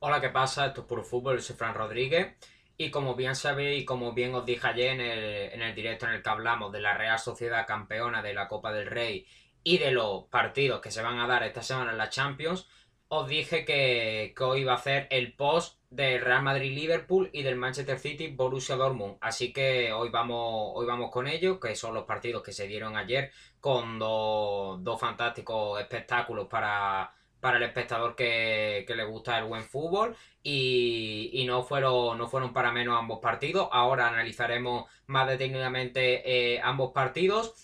Hola, ¿qué pasa? Esto es Puro Fútbol, soy Fran Rodríguez. Y como bien sabéis y como bien os dije ayer en el, en el directo en el que hablamos de la Real Sociedad campeona de la Copa del Rey y de los partidos que se van a dar esta semana en la Champions, os dije que, que hoy iba a hacer el post del Real Madrid-Liverpool y del Manchester City-Borussia Dortmund. Así que hoy vamos, hoy vamos con ello, que son los partidos que se dieron ayer con dos, dos fantásticos espectáculos para para el espectador que, le gusta el buen fútbol y, no, fueron, no fueron para menos ambos partidos. Ahora analizaremos más detenidamente eh, ambos partidos,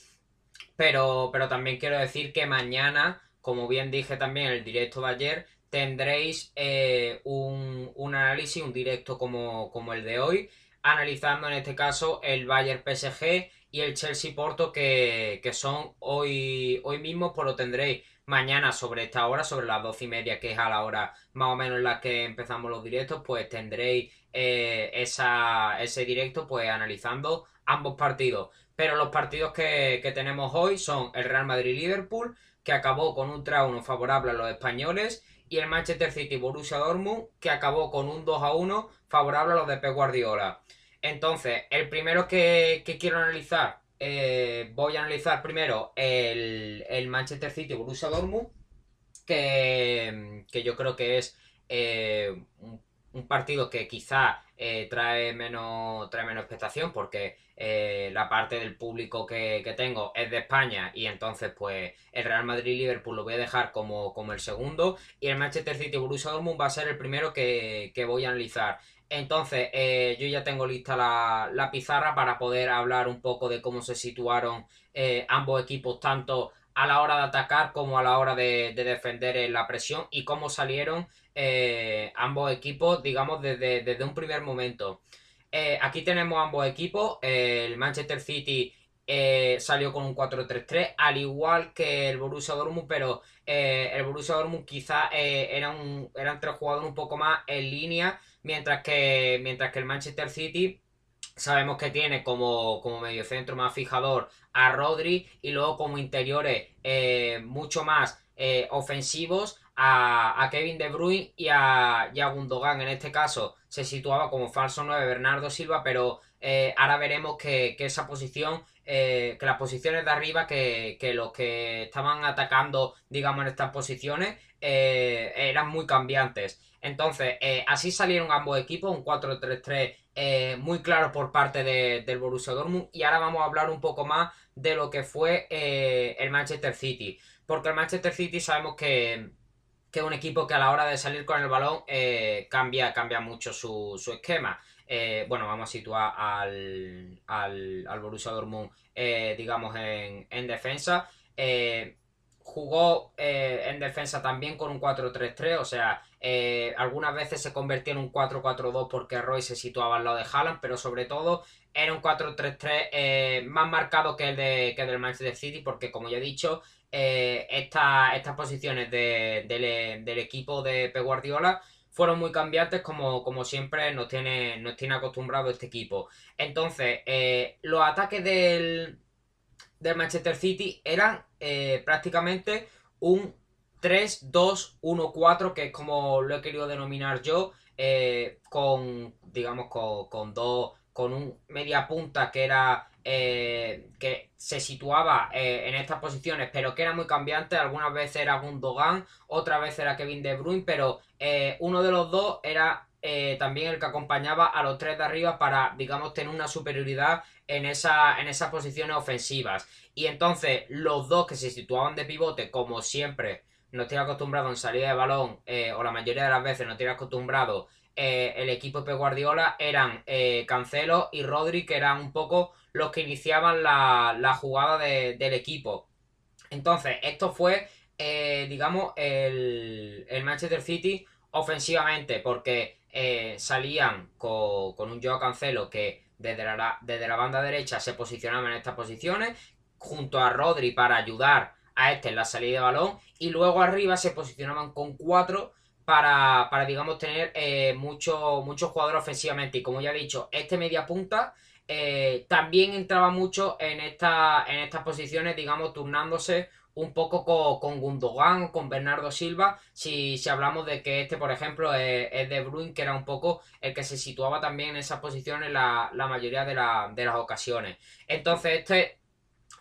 pero, pero también quiero decir que mañana, como bien dije también en el directo de ayer, tendréis eh, un, análisis, un directo como, como el de hoy, analizando en este caso el Bayern PSG y el Chelsea Porto que, que son hoy, hoy mismo, pues lo tendréis mañana sobre esta hora, sobre las doce y media, que es a la hora más o menos en la que empezamos los directos, pues tendréis eh, esa, ese directo pues analizando ambos partidos. Pero los partidos que, tenemos hoy son el Real Madrid-Liverpool, que acabó con un 3-1 favorable a los españoles, y el Manchester City-Borussia Dortmund, que acabó con un 2-1 favorable a los de Pep Guardiola. Entonces, el primero que, que quiero analizar eh, voy a analizar primero el, Manchester City Borussia Dortmund, que, que yo creo que es eh, un, partido que quizá eh, trae, menos, trae menos expectación porque la parte del público que, tengo es de España y entonces pues el Real Madrid-Liverpool lo voy a dejar como, como el segundo y el Manchester City Borussia Dortmund va a ser el primero que, que voy a analizar. Entonces, eh, yo ya tengo lista la, pizarra para poder hablar un poco de cómo se situaron eh, ambos equipos, tanto a la hora de atacar como a la hora de, defender la presión y cómo salieron eh, ambos equipos, digamos, desde, un primer momento. aquí tenemos ambos equipos. el Manchester City salió con un 4-3-3, al igual que el Borussia Dortmund, pero el Borussia Dortmund quizá eran, eran tres jugadores un poco más en línea mientras que, mientras que el Manchester City sabemos que tiene como, como mediocentro más fijador a Rodri y luego como interiores eh, mucho más eh, ofensivos a, Kevin De Bruyne y a, y Gundogan. En este caso se situaba como falso 9 Bernardo Silva, pero eh, ahora veremos que, esa posición, que las posiciones de arriba, que, que, los que estaban atacando, digamos, en estas posiciones, eran muy cambiantes. Entonces, eh, así salieron ambos equipos, un 4-3-3 eh, muy claro por parte del Borussia Dortmund. Y ahora vamos a hablar un poco más de lo que fue eh, el Manchester City. Porque el Manchester City sabemos que, es un equipo que a la hora de salir con el balón cambia, cambia mucho su, esquema. Bueno, vamos a situar al, al, Borussia Dortmund, digamos, en, en defensa. Jugó eh, en defensa también con un 4-3-3, o sea, eh, algunas veces se convertía en un 4-4-2 porque Roy se situaba al lado de Haaland, pero sobre todo era un 4-3-3 eh, más marcado que el, de, que del Manchester City, porque como ya he dicho, estas posiciones del equipo de Pep Guardiola fueron muy cambiantes como, como siempre nos tiene, nos tiene acostumbrado este equipo. Entonces, los ataques del, del Manchester City eran eh, prácticamente un 3-2-1-4, que es como lo he querido denominar yo, eh, con, digamos, con, dos, con un media punta que era, eh, que se situaba en estas posiciones, pero que era muy cambiante, algunas veces era Gundogan, otras veces era Kevin De Bruyne, pero uno de los dos era también el que acompañaba a los tres de arriba para, digamos, tener una superioridad en, esa, en esas posiciones ofensivas. Y entonces los dos que se situaban de pivote, como siempre no tiene acostumbrado en salida de balón, eh, o la mayoría de las veces no tiene acostumbrado eh, el equipo de Guardiola, eran eh, Cancelo y Rodri, que eran un poco los que iniciaban la, jugada del equipo. Entonces, esto fue, digamos, el, el, Manchester City ofensivamente, porque salían con, con un Joao Cancelo que desde la, desde la banda derecha se posicionaba en estas posiciones, junto a Rodri para ayudar a este en la salida de balón, y luego arriba se posicionaban con cuatro para, para digamos, tener eh, muchos mucho jugadores ofensivamente. Y como ya he dicho, este media punta eh, también entraba mucho en, esta, en estas posiciones, digamos, turnándose un poco con, con Gundogan, con Bernardo Silva, si, si hablamos de que este, por ejemplo, es, De Bruyne, que era un poco el que se situaba también en esa posición en la, mayoría de, de, las ocasiones. Entonces, este,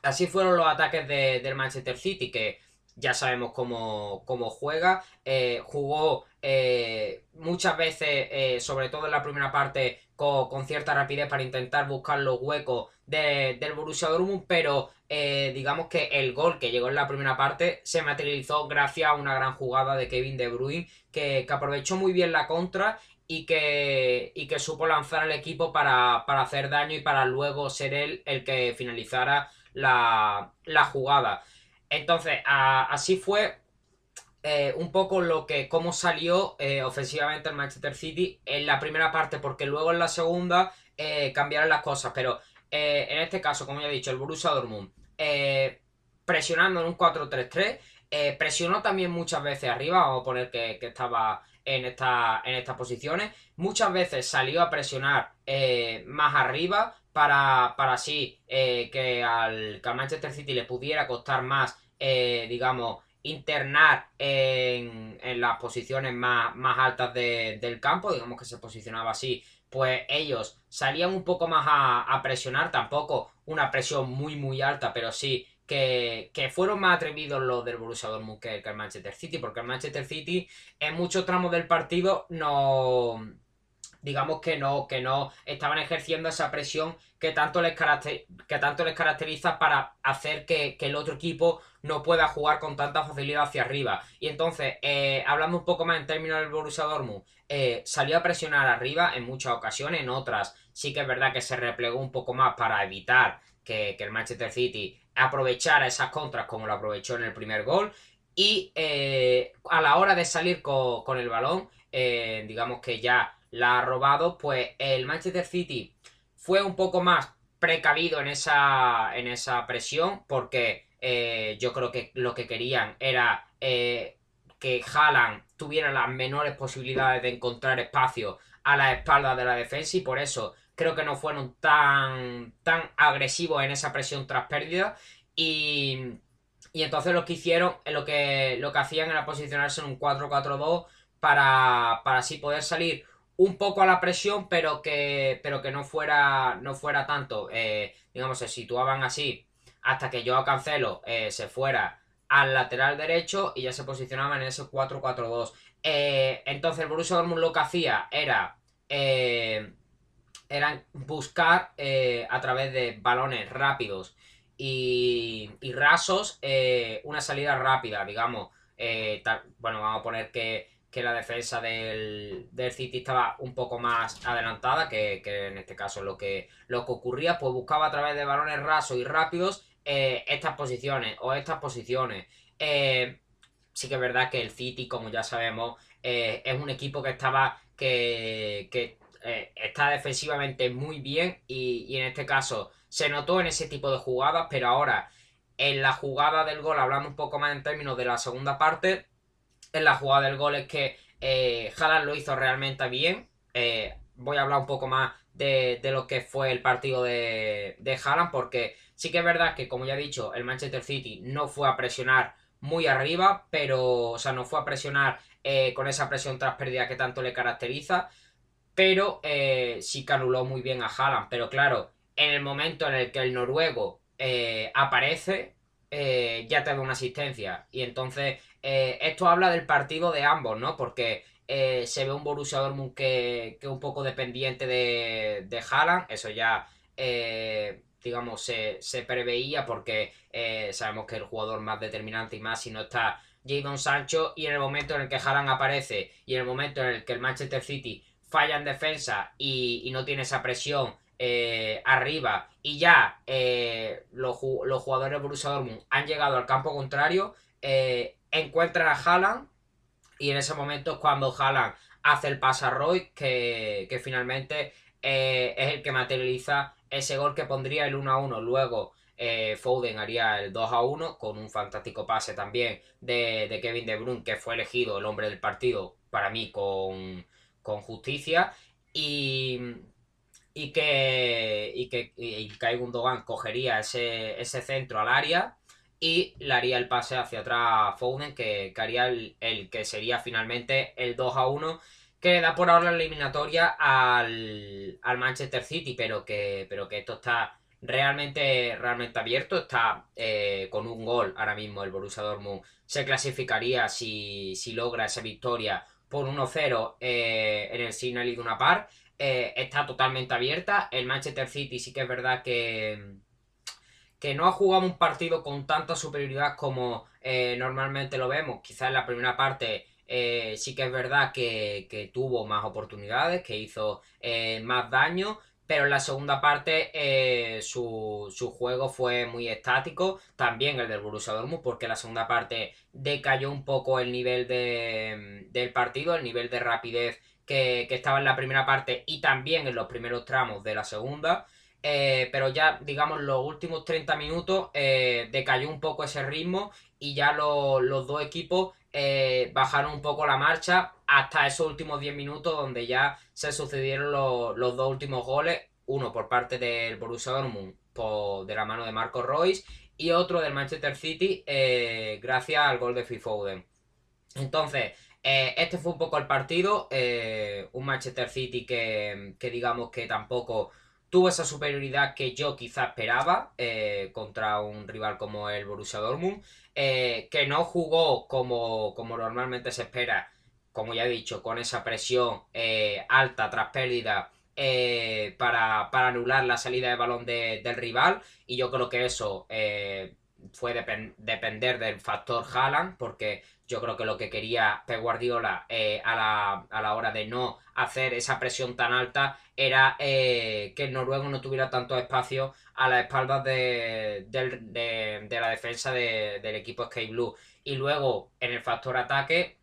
así fueron los ataques del Manchester City, que ya sabemos cómo, juega. Eh, jugó eh, muchas veces, eh, sobre todo en la primera parte, con, cierta rapidez para intentar buscar los huecos del Borussia Dortmund, pero digamos que el gol que llegó en la primera parte se materializó gracias a una gran jugada de Kevin De Bruyne, que, aprovechó muy bien la contra y que, y que supo lanzar al equipo para, para, hacer daño y para luego ser él el que finalizara la, la jugada. Entonces, así fue eh, un poco lo que cómo salió eh, ofensivamente el Manchester City en la primera parte, porque luego en la segunda eh, cambiaron las cosas. Pero en este caso, como ya he dicho, el Borussia Dortmund presionando en un 4-3-3, presionó también muchas veces arriba, vamos a poner que, estaba en, esta, en estas posiciones. Muchas veces salió a presionar más arriba para, así que al, que al Manchester City le pudiera costar más eh, digamos, internar en, las posiciones más, más altas del campo, digamos que se posicionaba así, pues ellos salían un poco más a, presionar, tampoco una presión muy muy alta, pero sí que, fueron más atrevidos los del Borussia Dortmund que, que, el Manchester City, porque el Manchester City en muchos tramos del partido no digamos que no, que no estaban ejerciendo esa presión que tanto les, que caracteriza para hacer que, el otro equipo no pueda jugar con tanta facilidad hacia arriba. Y entonces, eh, hablando un poco más en términos del Borussia Dortmund, eh, salió a presionar arriba en muchas ocasiones, en otras sí que es verdad que se replegó un poco más para evitar que, el Manchester City aprovechara esas contras como lo aprovechó en el primer gol. Y eh, a la hora de salir con, con el balón, digamos que ya la ha robado, pues el Manchester City fue un poco más precavido en esa, en esa presión porque eh, yo creo que lo que querían era eh, que Haaland tuviera las menores posibilidades de encontrar espacio a la espalda de la defensa y por eso creo que no fueron tan, tan agresivos en esa presión tras pérdida y, y entonces lo que hicieron, lo que, lo que hacían era posicionarse en un 4-4-2 para, para así poder salir un poco a la presión, pero que, pero que no fuera, no fuera tanto. Eh, digamos, se situaban así hasta que yo Cancelo eh, se fuera al lateral derecho y ya se posicionaban en ese 4-4-2. Eh, entonces el Borussia Dortmund lo que hacía era, era buscar a través de balones rápidos y, y rasos una salida rápida, digamos. bueno, vamos a poner que que la defensa del, City estaba un poco más adelantada, que, en este caso lo que, lo que ocurría, pues buscaba a través de balones rasos y rápidos eh, estas posiciones o estas posiciones. Eh, sí que es verdad que el City, como ya sabemos, eh, es un equipo que estaba que, que está defensivamente muy bien y, y en este caso se notó en ese tipo de jugadas, pero ahora en la jugada del gol, hablando un poco más en términos de la segunda parte, en la jugada del gol es que eh, Haaland lo hizo realmente bien. Eh, voy a hablar un poco más de, lo que fue el partido de, de Haaland porque sí que es verdad que, como ya he dicho, el Manchester City no fue a presionar muy arriba, pero, o sea, no fue a presionar eh, con esa presión tras pérdida que tanto le caracteriza, pero eh, sí que anuló muy bien a Haaland. Pero claro, en el momento en el que el noruego aparece, ya te da una asistencia. Y entonces eh, esto habla del partido de ambos, ¿no? Porque eh, se ve un Borussia Dortmund que, que un poco dependiente de, de Haaland, eso ya, eh, digamos, se, preveía porque sabemos que el jugador más determinante y más si no está Jadon Sancho y en el momento en el que Haaland aparece y en el momento en el que el Manchester City falla en defensa y, no tiene esa presión arriba y ya los, los, jugadores de Borussia Dortmund han llegado al campo contrario, encuentran a Haaland y en ese momento es cuando Haaland hace el pase a Roy que, finalmente eh, es el que materializa ese gol que pondría el 1 a 1. Luego eh, Foden haría el 2 a 1 con un fantástico pase también de, Kevin De Bruyne que fue elegido el hombre del partido para mí con, justicia y, y que, y que y cogería ese, ese centro al área y le haría el pase hacia atrás Foden, que, haría el, que sería finalmente el 2 a 1, que da por ahora la eliminatoria al, Manchester City, pero que, pero que esto está realmente, realmente abierto, está eh, con un gol ahora mismo el Borussia Dortmund se clasificaría si, si logra esa victoria por 1-0 eh, en el Signal y de una par. Está totalmente abierta. El Manchester City sí que es verdad que, que no ha jugado un partido con tanta superioridad como eh, normalmente lo vemos. Quizás en la primera parte eh, sí que es verdad que, tuvo más oportunidades, que hizo eh, más daño, pero en la segunda parte su, juego fue muy estático, también el del Borussia Dortmund, porque la segunda parte decayó un poco el nivel del partido, el nivel de rapidez que estaba en la primera parte y también en los primeros tramos de la segunda. Eh, pero ya, digamos, los últimos 30 minutos eh, decayó un poco ese ritmo y ya los dos equipos eh, bajaron un poco la marcha hasta esos últimos 10 minutos donde ya se sucedieron los, dos últimos goles, uno por parte del Borussia Dortmund por, de la mano de Marco Royce y otro del Manchester City gracias al gol de Phil. Entonces, este fue un poco el partido, un Manchester City que, que digamos que tampoco tuvo esa superioridad que yo quizá esperaba eh, contra un rival como el Borussia Dortmund, eh, que no jugó como, como normalmente se espera, como ya he dicho, con esa presión eh, alta tras pérdida para, anular la salida de balón del rival, y yo creo que eso fue depender del factor Haaland, porque yo creo que lo que quería Pep Guardiola eh, a, la, a, la, hora de no hacer esa presión tan alta era eh, que el noruego no tuviera tanto espacio a las espaldas de, la defensa del equipo Sky Blue. Y luego en el factor ataque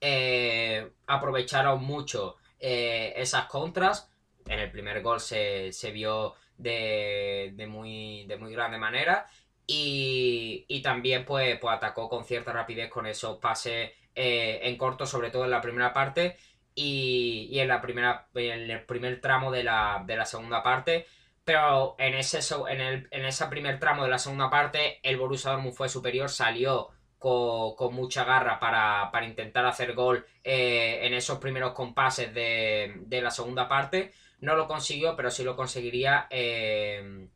eh, aprovecharon mucho esas contras. En el primer gol se, vio de, muy, de muy grande manera. Y, también pues, pues, atacó con cierta rapidez con esos pases eh, en corto, sobre todo en la primera parte y, en, la primera, en el primer tramo de la, segunda parte. Pero en ese, en, ese primer tramo de la segunda parte el Borussia Dortmund fue superior, salió con, mucha garra para, intentar hacer gol eh, en esos primeros compases de, la segunda parte. No lo consiguió, pero sí lo conseguiría eh,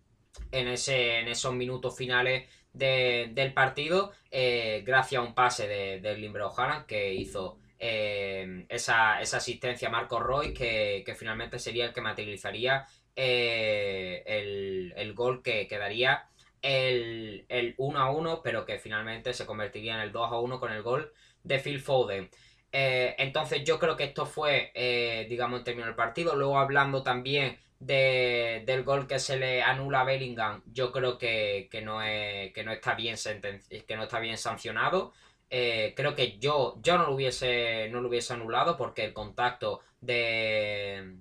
en, ese, en esos minutos finales del partido, eh, gracias a un pase de, de Limbro que hizo eh, esa, asistencia a Marco Roy, que, finalmente sería el que materializaría eh, el, gol que quedaría el, el 1 a 1, pero que finalmente se convertiría en el 2 a 1 con el gol de Phil Foden. entonces yo creo que esto fue, digamos, en términos del partido. Luego hablando también del gol que se le anula a Bellingham, yo creo que, no, es, que no está bien que no está bien sancionado. Eh, creo que yo, yo no lo hubiese no lo hubiese anulado porque el contacto de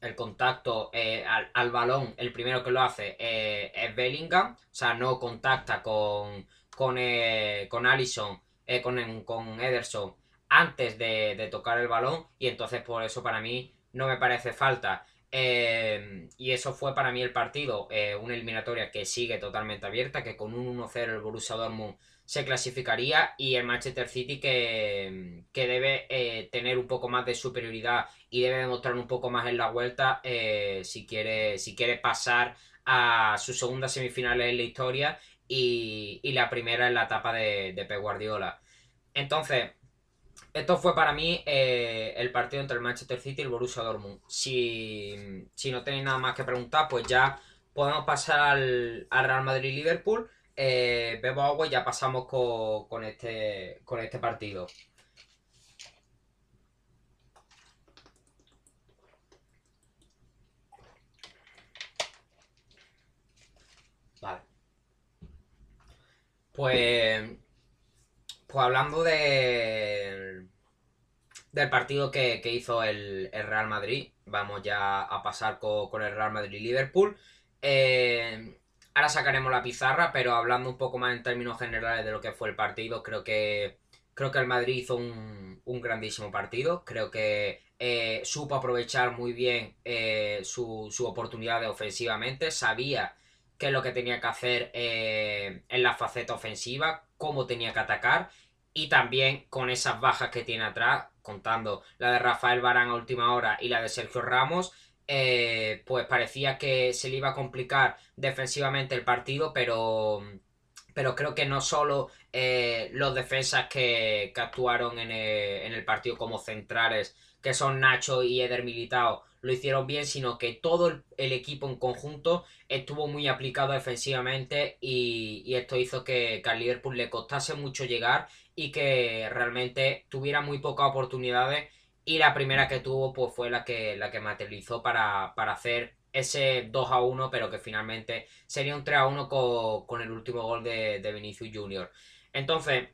el contacto eh, al, balón, el primero que lo hace eh, es Bellingham, o sea, no contacta con con, con Allison, con, con Ederson antes de, de tocar el balón y entonces por eso para mí no me parece falta. Em, y eso fue para mí el partido, eh, una eliminatoria que sigue totalmente abierta, que con un 1-0 el Borussia Dortmund se clasificaría y el Manchester City que, que debe eh, tener un poco más de superioridad y debe demostrar un poco más en la vuelta eh, si, quiere, si quiere pasar a sus segundas semifinales en la historia y, la primera en la etapa de, de Pep Guardiola. Entonces, esto fue para mí eh, el partido entre el Manchester City y el Borussia Dortmund. Si, no tenéis nada más que preguntar, pues ya podemos pasar al, Real Madrid-Liverpool. Eh, bebo agua y ya pasamos con, este, con este partido. Vale. Pues pues hablando de, del partido que, hizo el, Real Madrid, vamos ya a pasar con, el Real Madrid-Liverpool. Eh, ahora sacaremos la pizarra, pero hablando un poco más en términos generales de lo que fue el partido, creo que, creo que el Madrid hizo un, grandísimo partido. Creo que eh, supo aprovechar muy bien eh, su, su oportunidad ofensivamente, sabía qué es lo que tenía que hacer en la faceta ofensiva, cómo tenía que atacar y también con esas bajas que tiene atrás, contando la de Rafael Barán a última hora y la de Sergio Ramos, eh, pues parecía que se le iba a complicar defensivamente el partido, pero, pero creo que no solo eh, los defensas que, actuaron en el, partido como centrales, que son Nacho y Eder Militao, lo hicieron bien, sino que todo el, equipo en conjunto estuvo muy aplicado defensivamente y, esto hizo que, que, al Liverpool le costase mucho llegar y que realmente tuviera muy pocas oportunidades. Y la primera que tuvo pues fue la que, la que materializó para, hacer ese 2 a 1 pero que finalmente sería un 3 a 1 con, el último gol de, de Vinicius Junior. Entonces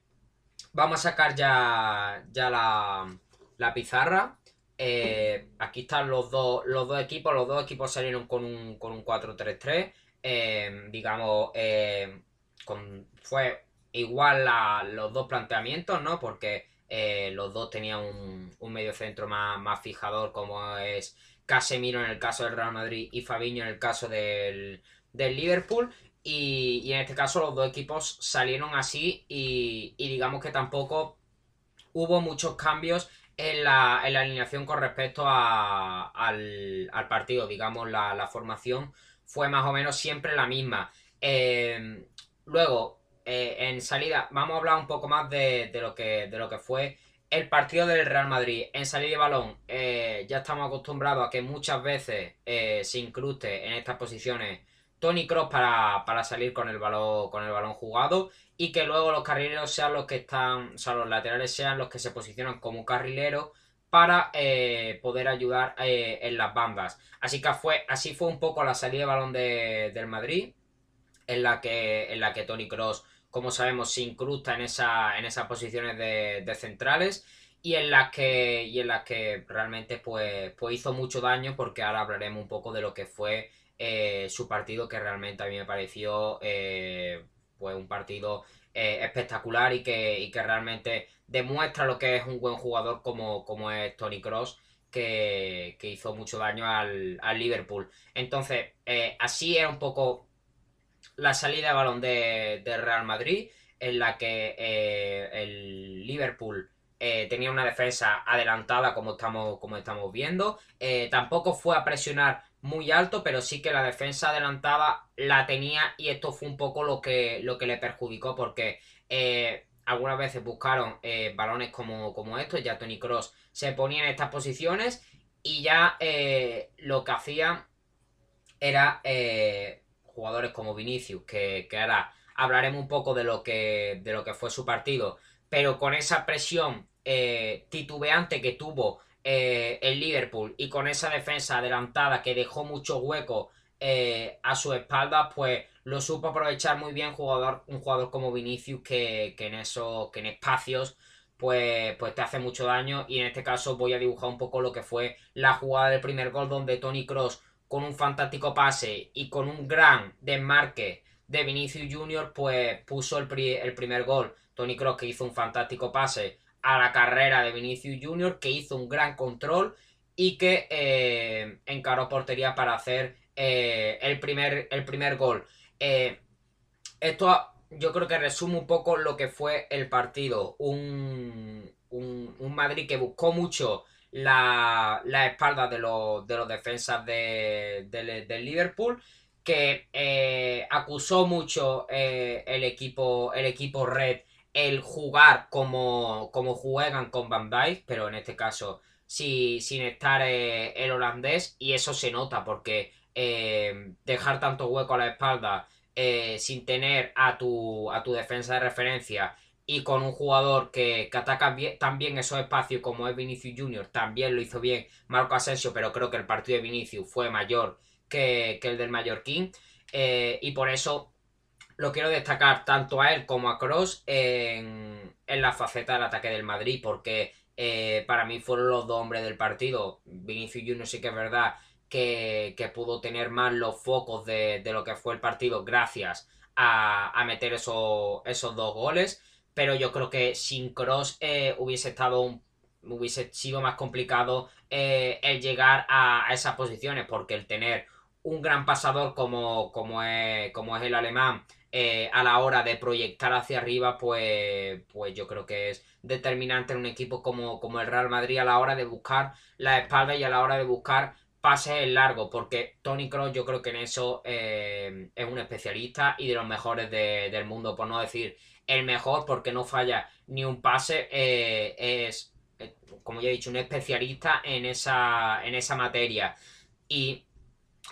vamos a sacar ya, ya la, pizarra eh, aquí están los dos, los dos equipos los dos equipos salieron con un, con un 4-3-3 eh, digamos eh, con, fue igual los dos planteamientos, ¿no? Porque los dos tenían un, medio centro más, fijador, como es Casemiro en el caso del Real Madrid y Fabiño en el caso del, Liverpool. Y, en este caso los dos equipos salieron así y, digamos que tampoco hubo muchos cambios en la, alineación con respecto al, partido. Digamos, la, formación fue más o menos siempre la misma. Eh, luego, eh, en salida, vamos a hablar un poco más de, lo, que, de lo que fue el partido del Real Madrid. En salida de balón, eh, ya estamos acostumbrados a que muchas veces eh, se incruste en estas posiciones Tony Cross para, salir con el balón con el balón jugado y que luego los carrileros sean los que están, o sea, los laterales sean los que se posicionan como carrileros para poder ayudar en las bandas. Así que fue, así fue un poco la salida de balón del Madrid, en la que, en la que Tony Cross como sabemos, se incrusta en, esa, en esas posiciones de, centrales y en las que, y en las que realmente pues, pues hizo mucho daño porque ahora hablaremos un poco de lo que fue eh, su partido que realmente a mí me pareció eh, pues un partido eh, espectacular y que, que realmente demuestra lo que es un buen jugador como, como es Tony Cross que, hizo mucho daño al, al Liverpool entonces así era un poco la salida de balón de, Real Madrid, en la que eh, el Liverpool eh, tenía una defensa adelantada como estamos, como estamos viendo. Eh, tampoco fue a presionar muy alto, pero sí que la defensa adelantada la tenía y esto fue un poco lo que, lo que le perjudicó porque algunas veces buscaron balones como, como estos, ya Tony Cross se ponía en estas posiciones y ya lo que hacían era jugadores como Vinicius, que, ahora hablaremos un poco de lo que, de lo que fue su partido, pero con esa presión eh, titubeante que tuvo eh, el Liverpool y con esa defensa adelantada que dejó mucho hueco eh, a su espalda, pues lo supo aprovechar muy bien jugador, un jugador como Vinicius que, en esos, que en espacios pues, pues te hace mucho daño y en este caso voy a dibujar un poco lo que fue la jugada del primer gol donde Tony Cross con un fantástico pase y con un gran desmarque de Vinicius Junior, pues puso el, primer gol. Tony Cross que hizo un fantástico pase a la carrera de Vinicius Junior, que hizo un gran control y que eh, encaró portería para hacer eh, el, primer, el primer gol. Eh, esto yo creo que resume un poco lo que fue el partido. Un, un Madrid que buscó mucho la, la espalda de los, de los defensas de, del Liverpool que acusó mucho el, equipo, el equipo Red el jugar como, como juegan con Van Dijk, pero en este caso sin estar eh, el holandés y eso se nota porque dejar tanto hueco a la espalda sin tener a tu, a tu defensa de referencia y con un jugador que, ataca bien, también esos espacios como es Vinicius Junior, también lo hizo bien Marco Asensio, pero creo que el partido de Vinicius fue mayor que, el del Mallorquín eh, y por eso lo quiero destacar tanto a él como a Cross en, la faceta del ataque del Madrid, porque eh, para mí fueron los dos hombres del partido. Vinicius Junior sí que es verdad que, pudo tener más los focos de, lo que fue el partido gracias a, meter esos, esos dos goles pero yo creo que sin Cross eh, hubiese estado hubiese sido más complicado eh, el llegar a, esas posiciones porque el tener un gran pasador como, como, es, como es el alemán eh, a la hora de proyectar hacia arriba, pues, pues yo creo que es determinante en un equipo como, como el Real Madrid a la hora de buscar la espalda y a la hora de buscar pases en largo, porque Tony Cross yo creo que en eso eh, es un especialista y de los mejores del mundo, por no decir el mejor, porque no falla ni un pase, eh, es, como ya he dicho, un especialista en esa, en esa materia. Y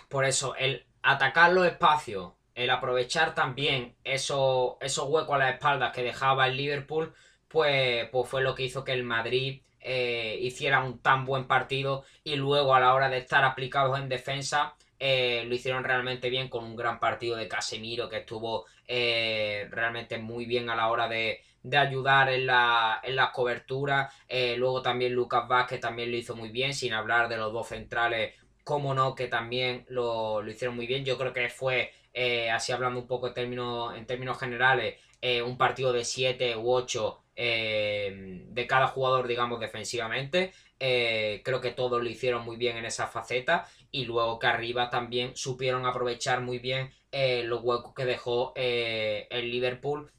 por eso, el atacar los espacios, el aprovechar también esos, esos huecos a la espalda que dejaba el Liverpool, pues, pues fue lo que hizo que el Madrid eh, hiciera un tan buen partido y luego a la hora de estar aplicados en defensa eh, lo hicieron realmente bien con un gran partido de Casemiro que estuvo eh, realmente muy bien a la hora de, de ayudar en la, en las coberturas. luego también Lucas Vázquez también lo hizo muy bien, sin hablar de los dos centrales, como no, que también lo, lo hicieron muy bien. Yo creo que fue eh, así hablando un poco en términos, en términos generales, eh, un partido de 7 u 8 eh, de cada jugador, digamos, defensivamente. creo que todos lo hicieron muy bien en esa faceta y luego que arriba también supieron aprovechar muy bien los huecos que dejó el Liverpool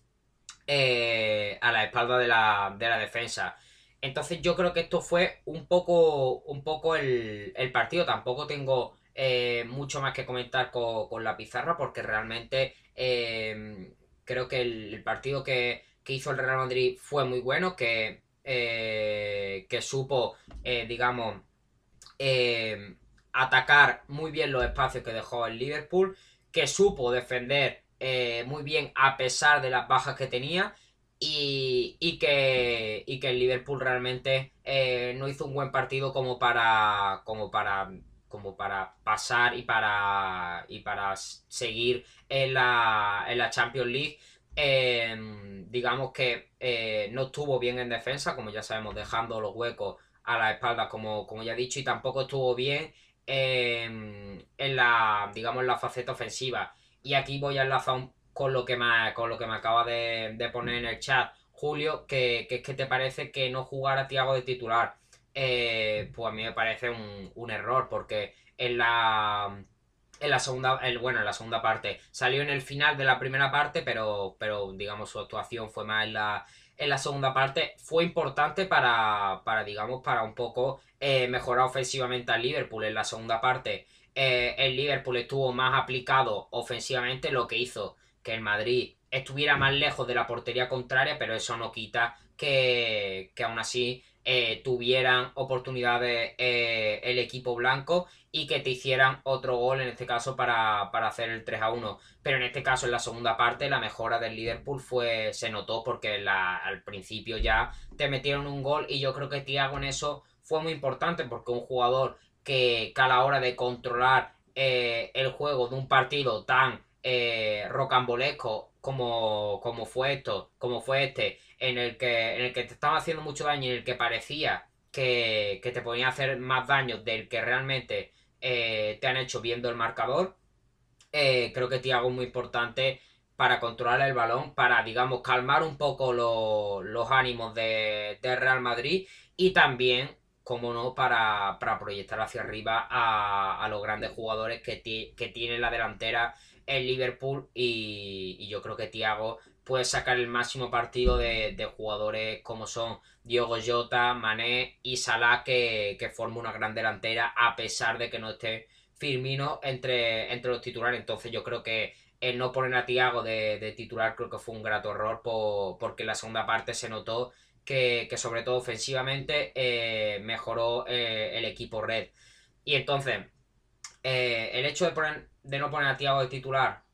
a la espalda de la, de la defensa. Entonces yo creo que esto fue un poco, un poco el, el partido. Tampoco tengo eh, mucho más que comentar con, la pizarra porque realmente eh, creo que el, partido que, hizo el Real Madrid fue muy bueno, que, eh, que supo, digamos, atacar muy bien los espacios que dejó el Liverpool, que supo defender muy bien a pesar de las bajas que tenía. Y, y, que, y que el Liverpool realmente no hizo un buen partido como para, como para como para pasar y para, y para seguir en la, en la Champions League. Em, digamos que eh, no estuvo bien en defensa, como ya sabemos, dejando los huecos a la espalda, como, como ya he dicho, y tampoco estuvo bien en la, digamos, la faceta ofensiva. Y aquí voy a enlazar con lo que me, con lo que me acaba de, poner en el chat, Julio, que, que es que te parece que no jugara Tiago de titular. Eh, pues a mí me parece un, error porque en la en la segunda el, bueno en la segunda parte salió en el final de la primera parte pero pero digamos su actuación fue más en la en la segunda parte. Fue importante para para digamos para un poco eh, mejorar ofensivamente al Liverpool en la segunda parte. Eh, el Liverpool estuvo más aplicado ofensivamente lo que hizo que el Madrid estuviera más lejos de la portería contraria pero eso no quita que, que aún así eh, tuvieran oportunidades eh, el equipo blanco y que te hicieran otro gol, en este caso para, hacer el 3 a 1. Pero en este caso, en la segunda parte, la mejora del Liverpool fue, se notó porque al principio ya te metieron un gol y yo creo que Thiago en eso fue muy importante porque un jugador que, a la hora de controlar eh, el juego de un partido tan rocambolesco como, como fue esto, como fue este, en el que, en el que te estaba haciendo mucho daño y en el que parecía que, te ponía a hacer más daño del que realmente eh, te han hecho viendo el marcador, eh, creo que Tiago es muy importante para controlar el balón, para, digamos, calmar un poco los ánimos de, Real Madrid y también, como no, para, proyectar hacia arriba a, los grandes jugadores que, que tiene la delantera el Liverpool y, y yo creo que Tiago puede sacar el máximo partido de, jugadores como son Diogo Jota, Mané y Salah que, que forma una gran delantera a pesar de que no esté Firmino entre, entre los titulares. Entonces yo creo que el no poner a Tiago de, titular creo que fue un grato error porque en la segunda parte se notó que, sobre todo ofensivamente eh, mejoró eh, el equipo red. Y entonces eh, el hecho de, poner, de no poner a Tiago de titular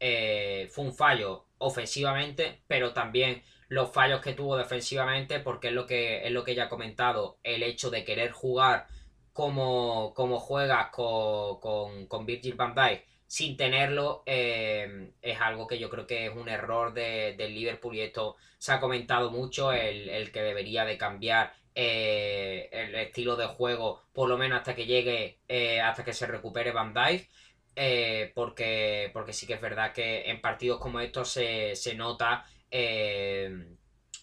fue un fallo ofensivamente, pero también los fallos que tuvo defensivamente, porque es lo que, es lo que ya he comentado, el hecho de querer jugar como, como juegas con, con, con Virgil van Dijk sin tenerlo eh, es algo que yo creo que es un error de, del Liverpool y esto se ha comentado mucho, el, que debería de cambiar eh, el estilo de juego por lo menos hasta que llegue, eh, hasta que se recupere Van Dijk. Eh, porque, porque sí que es verdad que en partidos como estos se, nota eh,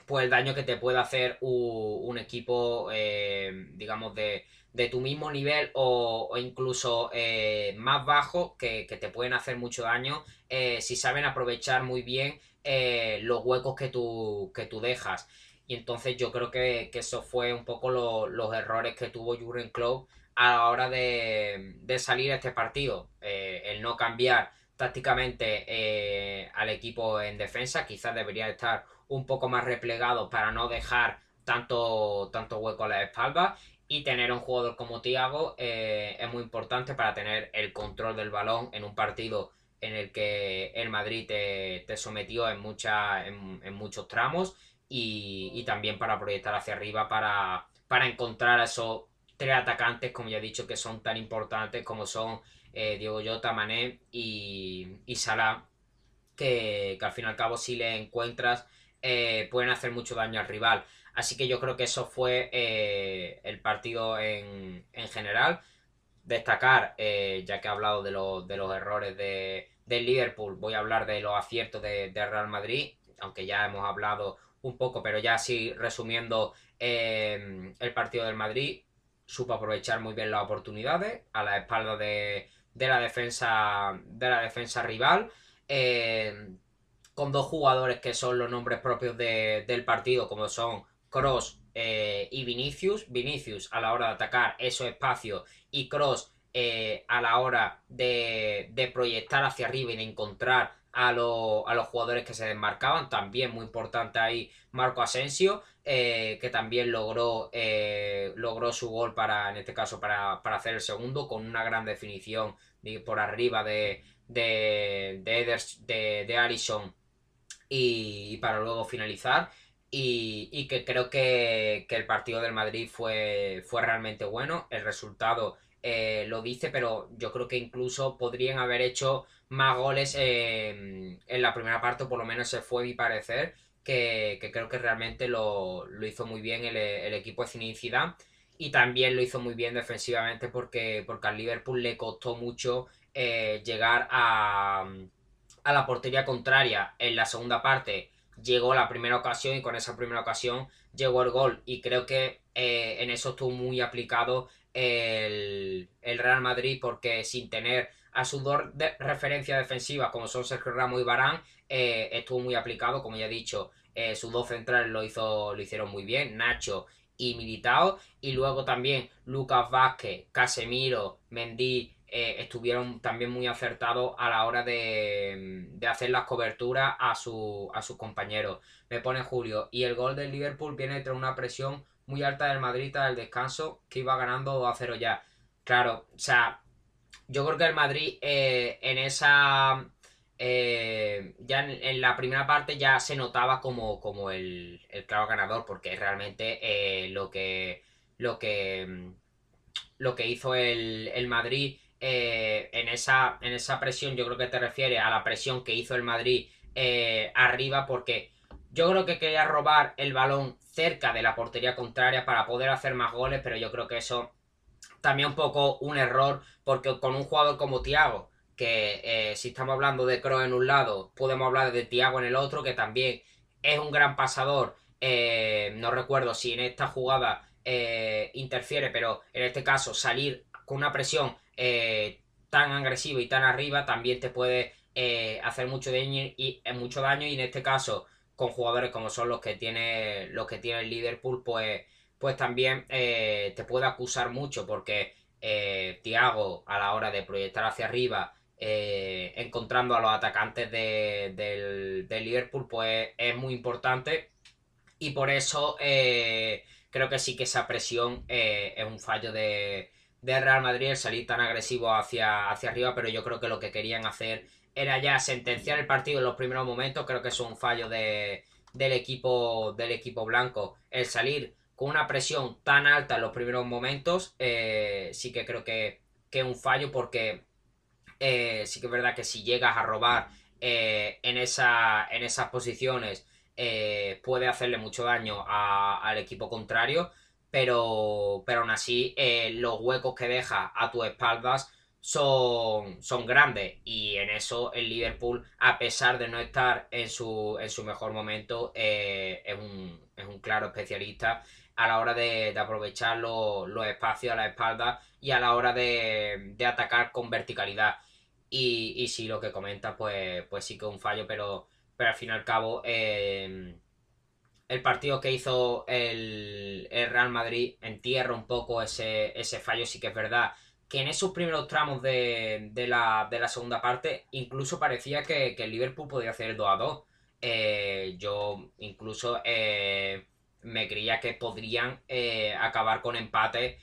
pues el daño que te puede hacer un, equipo, eh, digamos, de, de tu mismo nivel o, incluso eh, más bajo que, te pueden hacer mucho daño si saben aprovechar muy bien los huecos que tú, que tú dejas. Y entonces yo creo que, eso fue un poco los errores que tuvo Jurgen Klopp a la hora de, de salir este partido. el no cambiar tácticamente al equipo en defensa, quizás debería estar un poco más replegado para no dejar tanto, tanto hueco a la espalda y tener un jugador como Thiago eh, es muy importante para tener el control del balón en un partido en el que el Madrid te, sometió en, en, muchos tramos y, también para proyectar hacia arriba para, para encontrar a esos tres atacantes, como ya he dicho, que son tan importantes como son eh, Diego Jota, Mané y, y Salah, que, que, al fin y al cabo si le encuentras eh, pueden hacer mucho daño al rival. Así que yo creo que eso fue eh, el partido en, general. Destacar, ya que he hablado de, de los errores de, del Liverpool, voy a hablar de los aciertos de, Real Madrid, aunque ya hemos hablado un poco, pero ya así resumiendo el partido del Madrid, supo aprovechar muy bien las oportunidades a la espalda de, la defensa de la defensa rival con dos jugadores que son los nombres propios del partido, como son Cross eh, y Vinicius. Vinicius a la hora de atacar esos espacios y Cross eh, a la hora de, proyectar hacia arriba y de encontrar a, a, los jugadores que se desmarcaban. También muy importante ahí Marco Asensio, eh, que también logró, logró su gol para, en este caso, para, hacer el segundo, con una gran definición por arriba de, de, de, de Allison y, para luego finalizar. Y, que creo que, el partido del Madrid fue, fue realmente bueno. El resultado eh, lo dice, pero yo creo que incluso podrían haber hecho más goles en la primera parte, por lo menos se fue mi parecer, que, creo que realmente lo, hizo muy bien el, equipo de Zinedine y también lo hizo muy bien defensivamente porque, porque al Liverpool le costó mucho eh, llegar a a la portería contraria en la segunda parte. Llegó la primera ocasión y con esa primera ocasión llegó el gol y creo que eh, en eso estuvo muy aplicado el, Real Madrid porque sin tener a sus dos de referencias defensivas como son Sergio Ramos y Barán eh, estuvo muy aplicado como ya he dicho eh, sus dos centrales lo, hizo, lo hicieron muy bien Nacho y Militao y luego también Lucas Vázquez, Casemiro, Mendy eh, estuvieron también muy acertados a la hora de, hacer las coberturas a, su, a sus compañeros. Me pone Julio. Y el gol del Liverpool viene tras una presión muy alta del Madrid al descanso que iba ganando 2 a 0 ya. Claro, o sea, yo creo que el Madrid eh, en esa. Eh, ya en, la primera parte ya se notaba como, como el, claro ganador, porque realmente lo que. lo que. lo que hizo el, el Madrid eh, en, esa, en esa presión yo creo que te refiere a la presión que hizo el Madrid eh, arriba porque yo creo que quería robar el balón cerca de la portería contraria para poder hacer más goles, pero yo creo que eso también un poco un error porque con un jugador como Thiago, que eh, si estamos hablando de Kroos en un lado, podemos hablar de Thiago en el otro, que también es un gran pasador. no recuerdo si en esta jugada interfiere, pero en este caso salir con una presión eh, tan agresivo y tan arriba también te puede eh, hacer mucho daño y eh, mucho daño y en este caso con jugadores como son los que tiene los que tiene el Liverpool pues pues también te puede acusar mucho porque Thiago a la hora de proyectar hacia arriba encontrando a los atacantes de, del, Liverpool pues es muy importante y por eso creo que sí que esa presión es un fallo de, de Real Madrid el salir tan agresivo hacia, hacia arriba, pero yo creo que lo que querían hacer era ya sentenciar el partido en los primeros momentos. Creo que es un fallo de, del, equipo, del equipo blanco. El salir con una presión tan alta en los primeros momentos, eh, sí que creo que, es un fallo porque eh, sí que es verdad que si llegas a robar eh, en, esa, en esas posiciones puede hacerle mucho daño al equipo contrario pero, pero aún así los huecos que deja a tus espaldas son, son grandes. Y en eso el Liverpool, a pesar de no estar en su, en su mejor momento, eh, es, un, es, un, claro especialista a la hora de, aprovechar los, espacios a la espalda y a la hora de, atacar con verticalidad. Y, y si lo que comenta, pues, pues sí que es un fallo, pero, pero al fin y al cabo, eh, el partido que hizo el, el, Real Madrid entierra un poco ese, ese fallo, sí que es verdad que en esos primeros tramos de, la, segunda parte incluso parecía que, el Liverpool podía hacer el 2 a 2. Eh, yo incluso eh, me creía que podrían eh, acabar con empate.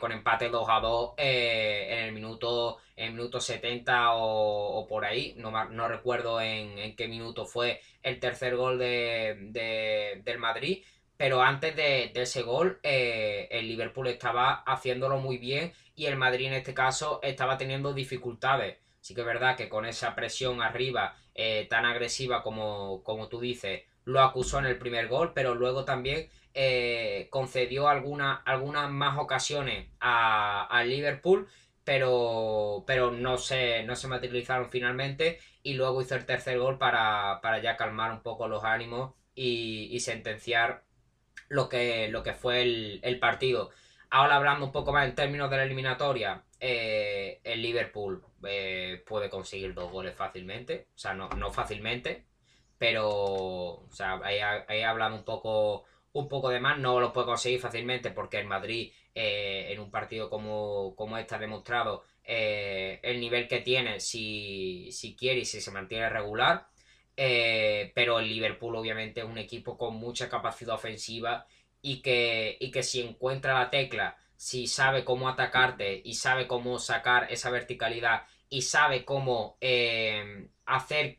con empate 2 a 2 en el minuto en minuto 70 o, por ahí no, no recuerdo en, qué minuto fue el tercer gol de, del Madrid pero antes de, ese gol el Liverpool estaba haciéndolo muy bien y el Madrid en este caso estaba teniendo dificultades. Sí que es verdad que con esa presión arriba eh, tan agresiva como, como tú dices, lo acusó en el primer gol, pero luego también eh, concedió algunas más ocasiones a, Liverpool, pero, pero no, se, no se materializaron finalmente y luego hizo el tercer gol para, ya calmar un poco los ánimos y, sentenciar lo que, lo que fue el, el partido. Ahora hablando un poco más en términos de la eliminatoria, eh, el Liverpool eh, puede conseguir dos goles fácilmente. O sea, no, fácilmente, pero o sea, ahí, hablando un poco, un poco de más, no lo puede conseguir fácilmente porque el Madrid eh, en un partido como, como este ha demostrado el nivel que tiene si, si quiere y si se mantiene regular. Pero el Liverpool obviamente es un equipo con mucha capacidad ofensiva y que, y que si encuentra la tecla, si sabe cómo atacarte y sabe cómo sacar esa verticalidad y sabe cómo eh, hacer,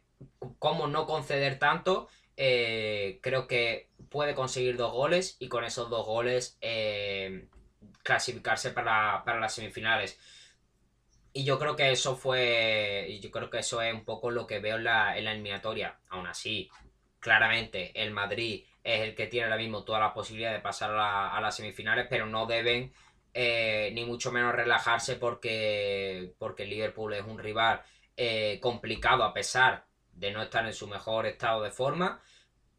cómo no conceder tanto, eh, creo que puede conseguir dos goles y con esos dos goles eh, clasificarse para, las semifinales. Y yo creo que eso fue. Y yo creo que eso es un poco lo que veo en la, en la eliminatoria. Aún así, claramente, el Madrid es el que tiene ahora mismo toda la posibilidad de pasar a, las semifinales, pero no deben eh, ni mucho menos relajarse porque, porque Liverpool es un rival eh, complicado a pesar de no estar en su mejor estado de forma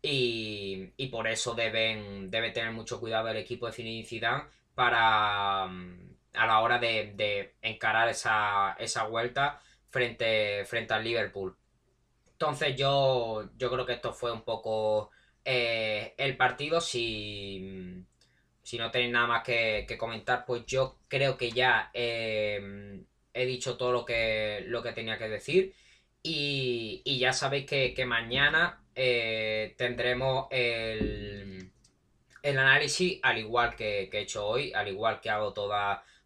y, por eso deben debe tener mucho cuidado el equipo de Zinedine para mm, a la hora de, encarar esa, vuelta frente, frente al Liverpool. Entonces yo, yo creo que esto fue un poco eh, el partido, si, si no tenéis nada más que, comentar, pues yo creo que ya eh, he dicho todo lo que, lo que tenía que decir. Y, ya sabéis que, mañana eh, tendremos el, el, análisis, al igual que, he hecho hoy, al igual que hago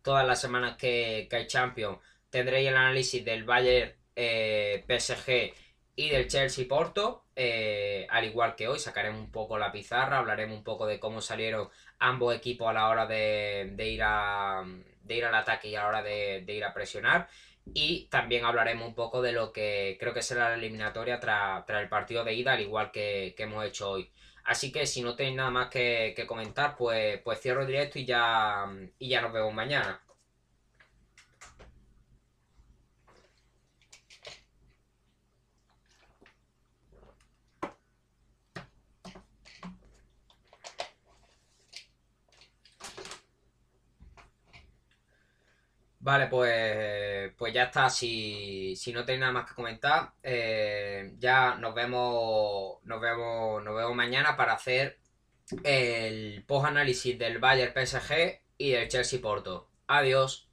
todas las semanas que, hay Champions. Tendréis el análisis del Bayern PSG y del Chelsea Porto. Eh, al igual que hoy, sacaremos un poco la pizarra, hablaremos un poco de cómo salieron ambos equipos a la hora de, ir, a, de ir al ataque y a la hora de, ir a presionar. Y también hablaremos un poco de lo que creo que será la eliminatoria tras, el partido de ida, al igual que, hemos hecho hoy. Así que si no tenéis nada más que, comentar, pues, pues cierro el directo y ya, y ya nos vemos mañana. Vale, pues, pues ya está. Si, no tenéis nada más que comentar, eh, ya nos vemos, nos vemos, nos vemos mañana para hacer el post análisis del Bayern PSG y del Chelsea Porto. Adiós.